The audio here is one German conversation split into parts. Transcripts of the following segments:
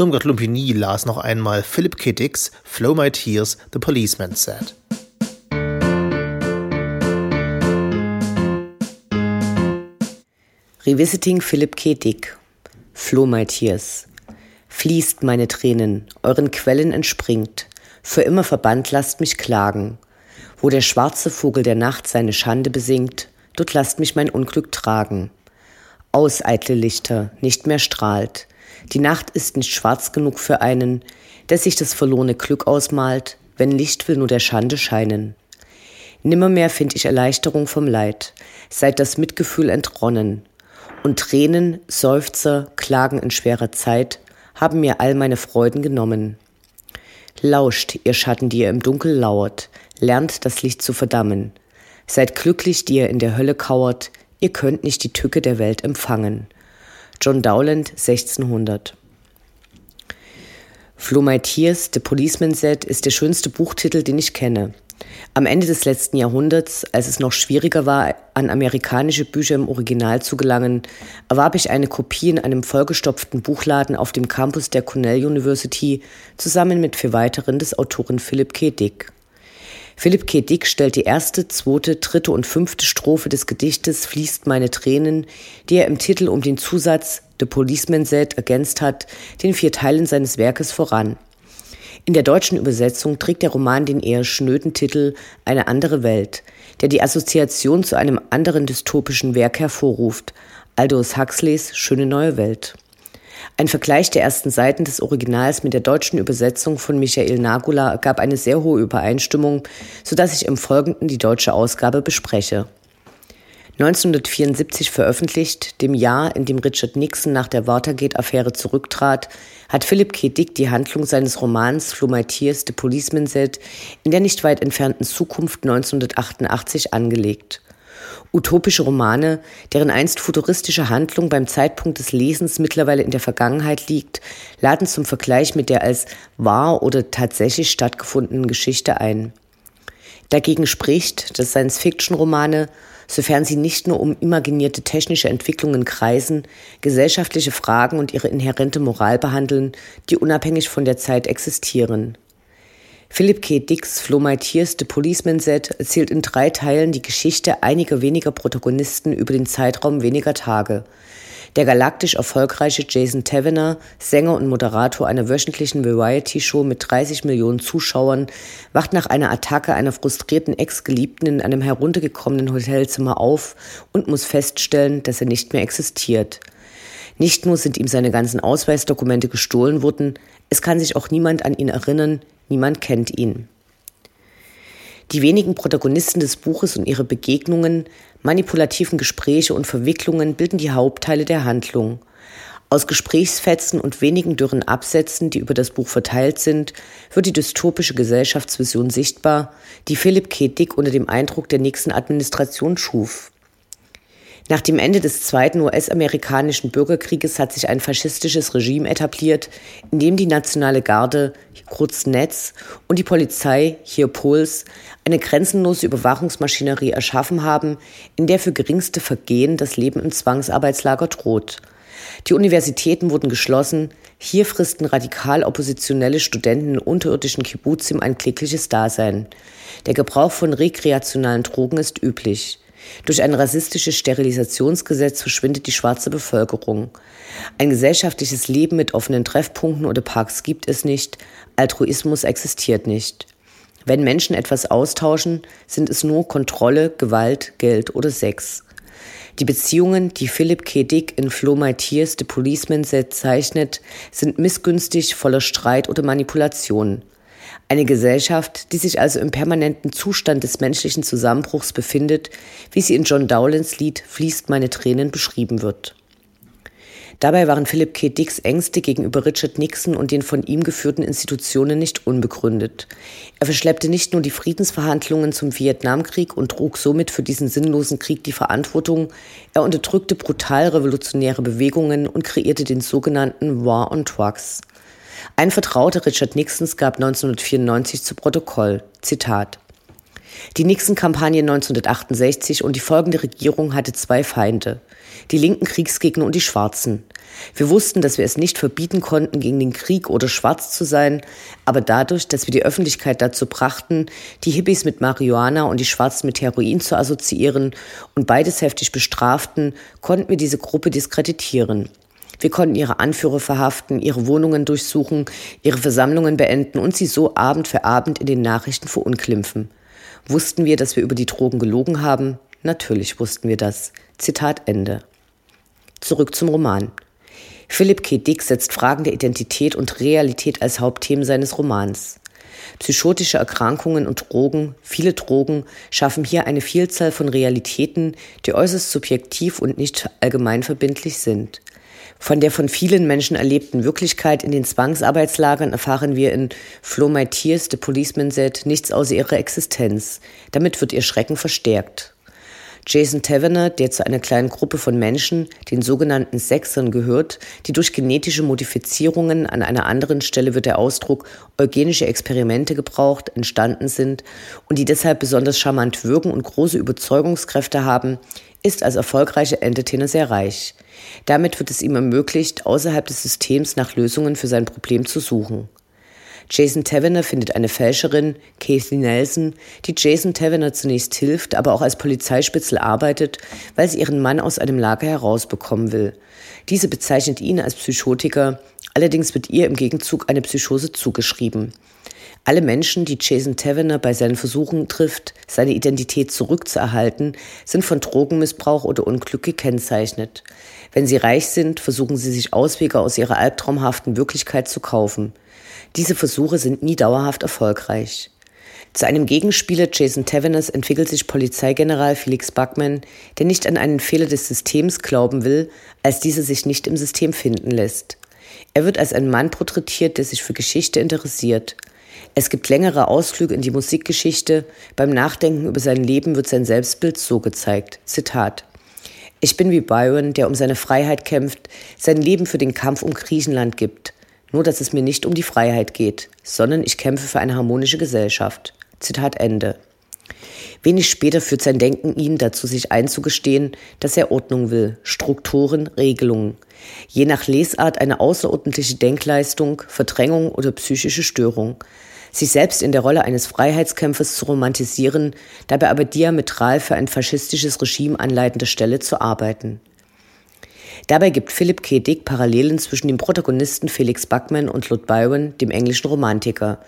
Irmgard Lumpini las noch einmal Philip K. Dicks Flow My Tears, The Policeman Said. Revisiting Philip K. Dick Flow My Tears Fließt meine Tränen, euren Quellen entspringt, für immer verbannt lasst mich klagen. Wo der schwarze Vogel der Nacht seine Schande besingt, dort lasst mich mein Unglück tragen. Aus, eitle Lichter, nicht mehr strahlt. Die Nacht ist nicht schwarz genug für einen, der sich das verlorene Glück ausmalt, wenn Licht will nur der Schande scheinen. Nimmermehr find ich Erleichterung vom Leid, seit das Mitgefühl entronnen. Und Tränen, Seufzer, Klagen in schwerer Zeit haben mir all meine Freuden genommen. Lauscht, ihr Schatten, die ihr im Dunkel lauert, lernt das Licht zu verdammen. Seid glücklich, die ihr in der Hölle kauert, ihr könnt nicht die Tücke der Welt empfangen. John Dowland, 1600. Flo My Tears, The Policeman Said, ist der schönste Buchtitel, den ich kenne. Am Ende des letzten Jahrhunderts, als es noch schwieriger war, an amerikanische Bücher im Original zu gelangen, erwarb ich eine Kopie in einem vollgestopften Buchladen auf dem Campus der Cornell University zusammen mit vier weiteren des Autoren Philip K. Dick. Philip K. Dick stellt die erste, zweite, dritte und fünfte Strophe des Gedichtes Fließt meine Tränen, die er im Titel um den Zusatz The Policeman Said ergänzt hat, den vier Teilen seines Werkes voran. In der deutschen Übersetzung trägt der Roman den eher schnöden Titel Eine andere Welt, der die Assoziation zu einem anderen dystopischen Werk hervorruft, Aldous Huxleys Schöne neue Welt. Ein Vergleich der ersten Seiten des Originals mit der deutschen Übersetzung von Michael Nagula gab eine sehr hohe Übereinstimmung, so dass ich im Folgenden die deutsche Ausgabe bespreche. 1974 veröffentlicht, dem Jahr, in dem Richard Nixon nach der Watergate-Affäre zurücktrat, hat Philip K. Dick die Handlung seines Romans Tears, The Policeman Said in der nicht weit entfernten Zukunft 1988 angelegt. Utopische Romane, deren einst futuristische Handlung beim Zeitpunkt des Lesens mittlerweile in der Vergangenheit liegt, laden zum Vergleich mit der als wahr oder tatsächlich stattgefundenen Geschichte ein. Dagegen spricht, dass Science-Fiction-Romane sofern sie nicht nur um imaginierte technische Entwicklungen kreisen, gesellschaftliche Fragen und ihre inhärente Moral behandeln, die unabhängig von der Zeit existieren. Philip K. Dicks Flo My Tears, The Policeman Set erzählt in drei Teilen die Geschichte einiger weniger Protagonisten über den Zeitraum weniger Tage – der galaktisch erfolgreiche Jason Tavener, Sänger und Moderator einer wöchentlichen Variety-Show mit 30 Millionen Zuschauern, wacht nach einer Attacke einer frustrierten Ex-Geliebten in einem heruntergekommenen Hotelzimmer auf und muss feststellen, dass er nicht mehr existiert. Nicht nur sind ihm seine ganzen Ausweisdokumente gestohlen worden, es kann sich auch niemand an ihn erinnern, niemand kennt ihn. Die wenigen Protagonisten des Buches und ihre Begegnungen, manipulativen Gespräche und Verwicklungen bilden die Hauptteile der Handlung. Aus Gesprächsfetzen und wenigen dürren Absätzen, die über das Buch verteilt sind, wird die dystopische Gesellschaftsvision sichtbar, die Philipp K. Unter dem Eindruck der nächsten Administration schuf. Nach dem Ende des zweiten US-amerikanischen Bürgerkrieges hat sich ein faschistisches Regime etabliert, in dem die Nationale Garde, kurz Netz, und die Polizei, hier Puls, eine grenzenlose Überwachungsmaschinerie erschaffen haben, in der für geringste Vergehen das Leben im Zwangsarbeitslager droht. Die Universitäten wurden geschlossen, hier fristen radikal oppositionelle Studenten in unterirdischen Kibbutzim ein klägliches Dasein. Der Gebrauch von rekreationalen Drogen ist üblich. Durch ein rassistisches Sterilisationsgesetz verschwindet die schwarze Bevölkerung. Ein gesellschaftliches Leben mit offenen Treffpunkten oder Parks gibt es nicht. Altruismus existiert nicht. Wenn Menschen etwas austauschen, sind es nur Kontrolle, Gewalt, Geld oder Sex. Die Beziehungen, die Philip K. Dick in Flo My Tears, The Policeman Set zeichnet, sind missgünstig, voller Streit oder Manipulation. Eine Gesellschaft, die sich also im permanenten Zustand des menschlichen Zusammenbruchs befindet, wie sie in John Dowlands Lied Fließt meine Tränen beschrieben wird. Dabei waren Philip K. Dicks Ängste gegenüber Richard Nixon und den von ihm geführten Institutionen nicht unbegründet. Er verschleppte nicht nur die Friedensverhandlungen zum Vietnamkrieg und trug somit für diesen sinnlosen Krieg die Verantwortung, er unterdrückte brutal revolutionäre Bewegungen und kreierte den sogenannten War on Drugs. Ein Vertrauter Richard Nixons gab 1994 zu Protokoll, Zitat, Die Nixon-Kampagne 1968 und die folgende Regierung hatte zwei Feinde. Die linken Kriegsgegner und die Schwarzen. Wir wussten, dass wir es nicht verbieten konnten, gegen den Krieg oder schwarz zu sein, aber dadurch, dass wir die Öffentlichkeit dazu brachten, die Hippies mit Marihuana und die Schwarzen mit Heroin zu assoziieren und beides heftig bestraften, konnten wir diese Gruppe diskreditieren. Wir konnten ihre Anführer verhaften, ihre Wohnungen durchsuchen, ihre Versammlungen beenden und sie so Abend für Abend in den Nachrichten verunglimpfen. Wussten wir, dass wir über die Drogen gelogen haben? Natürlich wussten wir das. Zitat Ende. Zurück zum Roman. Philip K. Dick setzt Fragen der Identität und Realität als Hauptthemen seines Romans. Psychotische Erkrankungen und Drogen, viele Drogen, schaffen hier eine Vielzahl von Realitäten, die äußerst subjektiv und nicht allgemeinverbindlich sind. Von der von vielen Menschen erlebten Wirklichkeit in den Zwangsarbeitslagern erfahren wir in Flo My Tears, The Policeman Said, nichts außer ihrer Existenz. Damit wird ihr Schrecken verstärkt. Jason Taverner, der zu einer kleinen Gruppe von Menschen, den sogenannten Sechsern, gehört, die durch genetische Modifizierungen an einer anderen Stelle wird der Ausdruck eugenische Experimente gebraucht, entstanden sind und die deshalb besonders charmant wirken und große Überzeugungskräfte haben, ist als erfolgreicher Entertainer sehr reich. Damit wird es ihm ermöglicht, außerhalb des Systems nach Lösungen für sein Problem zu suchen. Jason Taverner findet eine Fälscherin, Kathy Nelson, die Jason Taverner zunächst hilft, aber auch als Polizeispitzel arbeitet, weil sie ihren Mann aus einem Lager herausbekommen will. Diese bezeichnet ihn als Psychotiker, allerdings wird ihr im Gegenzug eine Psychose zugeschrieben. Alle Menschen, die Jason Taverner bei seinen Versuchen trifft, seine Identität zurückzuerhalten, sind von Drogenmissbrauch oder Unglück gekennzeichnet. Wenn sie reich sind, versuchen sie sich Auswege aus ihrer albtraumhaften Wirklichkeit zu kaufen. Diese Versuche sind nie dauerhaft erfolgreich. Zu einem Gegenspieler Jason Taverners entwickelt sich Polizeigeneral Felix Buckman, der nicht an einen Fehler des Systems glauben will, als dieser sich nicht im System finden lässt. Er wird als ein Mann porträtiert, der sich für Geschichte interessiert. Es gibt längere Ausflüge in die Musikgeschichte. Beim Nachdenken über sein Leben wird sein Selbstbild so gezeigt. Zitat. Ich bin wie Byron, der um seine Freiheit kämpft, sein Leben für den Kampf um Griechenland gibt. Nur, dass es mir nicht um die Freiheit geht, sondern ich kämpfe für eine harmonische Gesellschaft. Zitat Ende. Wenig später führt sein Denken ihn dazu, sich einzugestehen, dass er Ordnung will, Strukturen, Regelungen. Je nach Lesart eine außerordentliche Denkleistung, Verdrängung oder psychische Störung. Sich selbst in der Rolle eines Freiheitskämpfers zu romantisieren, dabei aber diametral für ein faschistisches Regime anleitender Stelle zu arbeiten. Dabei gibt Philip K. Dick Parallelen zwischen dem Protagonisten Felix Buckman und Lord Byron, dem englischen Romantiker.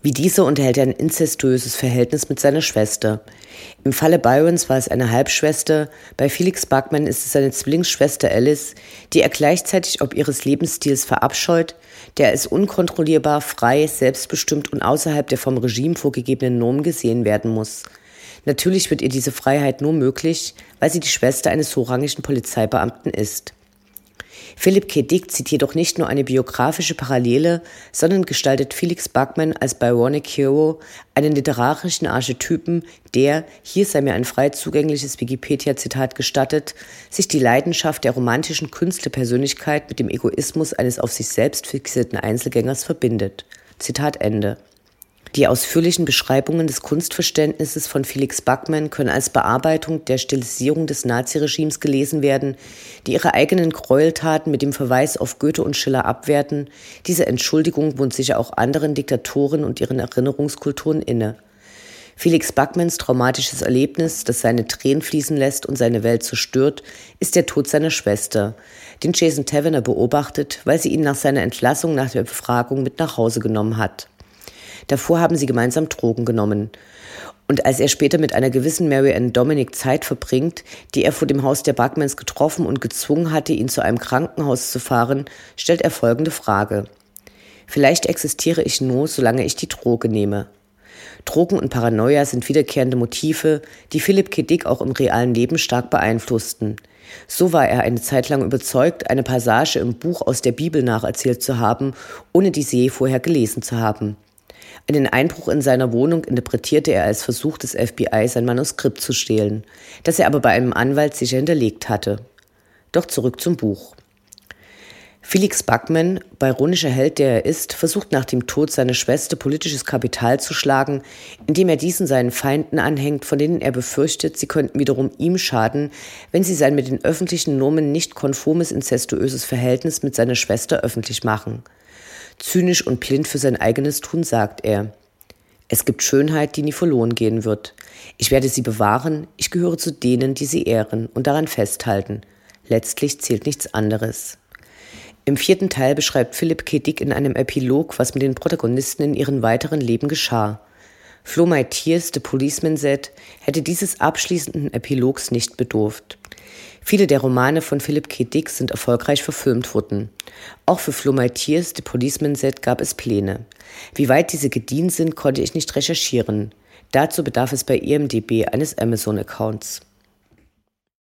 Wie dieser unterhält er ein inzestuöses Verhältnis mit seiner Schwester. Im Falle Byrons war es eine Halbschwester, bei Felix Buckman ist es seine Zwillingsschwester Alice, die er gleichzeitig ob ihres Lebensstils verabscheut, der als unkontrollierbar, frei, selbstbestimmt und außerhalb der vom Regime vorgegebenen Normen gesehen werden muss. Natürlich wird ihr diese Freiheit nur möglich, weil sie die Schwester eines hochrangigen Polizeibeamten ist. Philipp K. Dick zieht jedoch nicht nur eine biografische Parallele, sondern gestaltet Felix Buckman als Byronic Hero, einen literarischen Archetypen, der, hier sei mir ein frei zugängliches Wikipedia-Zitat gestattet, sich die Leidenschaft der romantischen Künstlerpersönlichkeit mit dem Egoismus eines auf sich selbst fixierten Einzelgängers verbindet. Zitat Ende. Die ausführlichen Beschreibungen des Kunstverständnisses von Felix Backman können als Bearbeitung der Stilisierung des Naziregimes gelesen werden, die ihre eigenen Gräueltaten mit dem Verweis auf Goethe und Schiller abwerten. Diese Entschuldigung wohnt sicher auch anderen Diktatoren und ihren Erinnerungskulturen inne. Felix Backmans traumatisches Erlebnis, das seine Tränen fließen lässt und seine Welt zerstört, ist der Tod seiner Schwester, den Jason Taverner beobachtet, weil sie ihn nach seiner Entlassung nach der Befragung mit nach Hause genommen hat. Davor haben sie gemeinsam Drogen genommen. Und als er später mit einer gewissen Mary Ann Dominic Zeit verbringt, die er vor dem Haus der Buckmans getroffen und gezwungen hatte, ihn zu einem Krankenhaus zu fahren, stellt er folgende Frage. Vielleicht existiere ich nur, solange ich die Droge nehme. Drogen und Paranoia sind wiederkehrende Motive, die Philipp K. Dick auch im realen Leben stark beeinflussten. So war er eine Zeit lang überzeugt, eine Passage im Buch aus der Bibel nacherzählt zu haben, ohne diese je vorher gelesen zu haben. Einen Einbruch in seiner Wohnung interpretierte er als Versuch des FBI, sein Manuskript zu stehlen, das er aber bei einem Anwalt sicher hinterlegt hatte. Doch zurück zum Buch. Felix Backman, byronischer Held, der er ist, versucht nach dem Tod seiner Schwester politisches Kapital zu schlagen, indem er diesen seinen Feinden anhängt, von denen er befürchtet, sie könnten wiederum ihm schaden, wenn sie sein mit den öffentlichen Normen nicht konformes inzestuöses Verhältnis mit seiner Schwester öffentlich machen. Zynisch und blind für sein eigenes Tun sagt er, es gibt Schönheit, die nie verloren gehen wird. Ich werde sie bewahren, ich gehöre zu denen, die sie ehren und daran festhalten. Letztlich zählt nichts anderes. Im vierten Teil beschreibt Philipp K. Dick in einem Epilog, was mit den Protagonisten in ihrem weiteren Leben geschah. Flo My Tears, The Policeman Said, hätte dieses abschließenden Epilogs nicht bedurft. Viele der Romane von Philipp K. Dick sind erfolgreich verfilmt worden. Auch für Flo My Tears, The Policeman Said, gab es Pläne. Wie weit diese gedient sind, konnte ich nicht recherchieren. Dazu bedarf es bei IMDb eines Amazon-Accounts.